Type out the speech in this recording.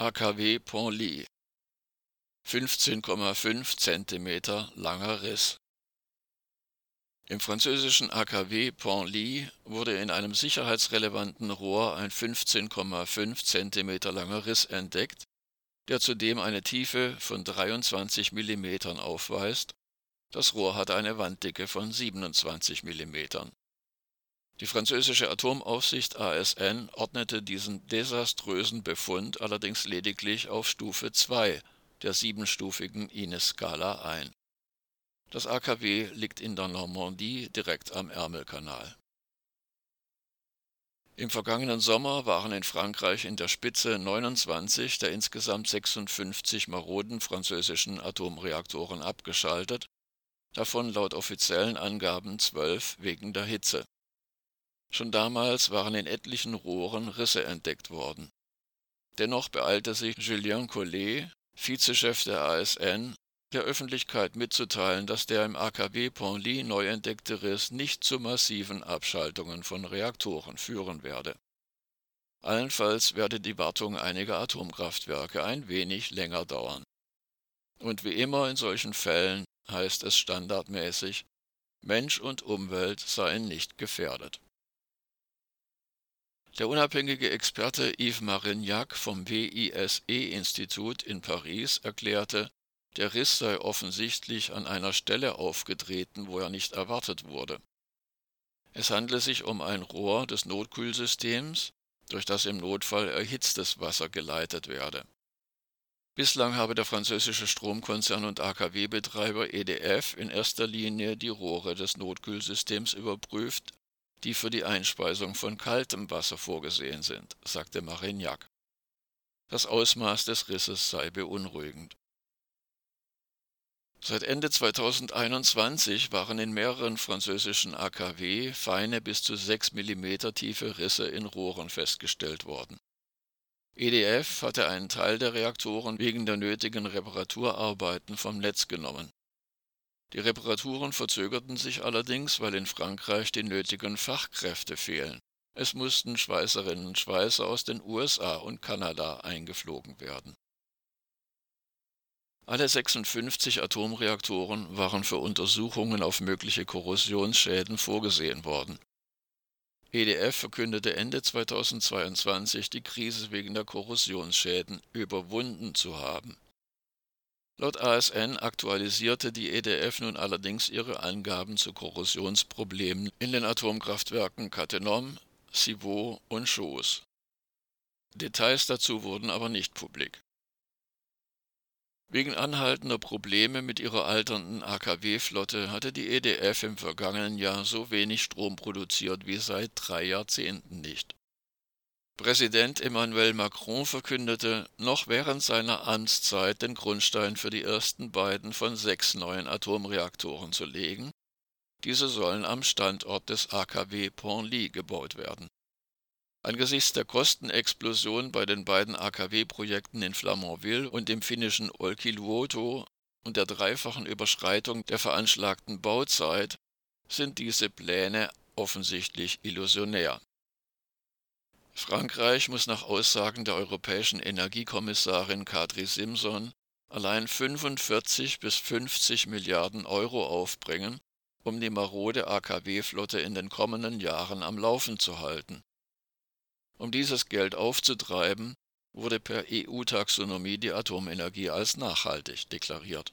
AKW Pont-Ly 15,5 cm langer Riss. Im französischen AKW Pont-Ly wurde in einem sicherheitsrelevanten Rohr ein 15,5 cm langer Riss entdeckt, der zudem eine Tiefe von 23 mm aufweist. Das Rohr hat eine Wanddicke von 27 mm. Die französische Atomaufsicht ASN ordnete diesen desaströsen Befund allerdings lediglich auf Stufe 2 der siebenstufigen Ines-Skala ein. Das AKW liegt in der Normandie direkt am Ärmelkanal. Im vergangenen Sommer waren in Frankreich in der Spitze 29 der insgesamt 56 maroden französischen Atomreaktoren abgeschaltet, davon laut offiziellen Angaben zwölf wegen der Hitze. Schon damals waren in etlichen Rohren Risse entdeckt worden. Dennoch beeilte sich Julien Collet, Vizechef der ASN, der Öffentlichkeit mitzuteilen, dass der im AKW Pont-Ly neu entdeckte Riss nicht zu massiven Abschaltungen von Reaktoren führen werde. Allenfalls werde die Wartung einiger Atomkraftwerke ein wenig länger dauern. Und wie immer in solchen Fällen heißt es standardmäßig, Mensch und Umwelt seien nicht gefährdet. Der unabhängige Experte Yves Marignac vom WISE-Institut in Paris erklärte, der Riss sei offensichtlich an einer Stelle aufgetreten, wo er nicht erwartet wurde. Es handle sich um ein Rohr des Notkühlsystems, durch das im Notfall erhitztes Wasser geleitet werde. Bislang habe der französische Stromkonzern und AKW-Betreiber EDF in erster Linie die Rohre des Notkühlsystems überprüft die für die Einspeisung von kaltem Wasser vorgesehen sind, sagte Marignac. Das Ausmaß des Risses sei beunruhigend. Seit Ende 2021 waren in mehreren französischen AKW feine bis zu 6 mm tiefe Risse in Rohren festgestellt worden. EDF hatte einen Teil der Reaktoren wegen der nötigen Reparaturarbeiten vom Netz genommen. Die Reparaturen verzögerten sich allerdings, weil in Frankreich die nötigen Fachkräfte fehlen. Es mussten Schweißerinnen und Schweißer aus den USA und Kanada eingeflogen werden. Alle 56 Atomreaktoren waren für Untersuchungen auf mögliche Korrosionsschäden vorgesehen worden. EDF verkündete Ende 2022, die Krise wegen der Korrosionsschäden überwunden zu haben Laut ASN aktualisierte die EDF nun allerdings ihre Angaben zu Korrosionsproblemen in den Atomkraftwerken Cattenom, Civaux und Chooz. Details dazu wurden aber nicht publik. Wegen anhaltender Probleme mit ihrer alternden AKW-Flotte hatte die EDF im vergangenen Jahr so wenig Strom produziert wie seit drei Jahrzehnten nicht Präsident Emmanuel Macron verkündete noch während seiner Amtszeit den Grundstein für die ersten beiden von sechs neuen Atomreaktoren zu legen. Diese sollen am Standort des AKW Pont-Ly gebaut werden. Angesichts der Kostenexplosion bei den beiden AKW-Projekten in Flamanville und im finnischen Olkiluoto und der dreifachen Überschreitung der veranschlagten Bauzeit sind diese Pläne offensichtlich illusionär Frankreich muss nach Aussagen der europäischen Energiekommissarin Kadri Simson allein 45 bis 50 Milliarden Euro aufbringen, um die marode AKW-Flotte in den kommenden Jahren am Laufen zu halten. Um dieses Geld aufzutreiben, wurde per EU-Taxonomie die Atomenergie als nachhaltig deklariert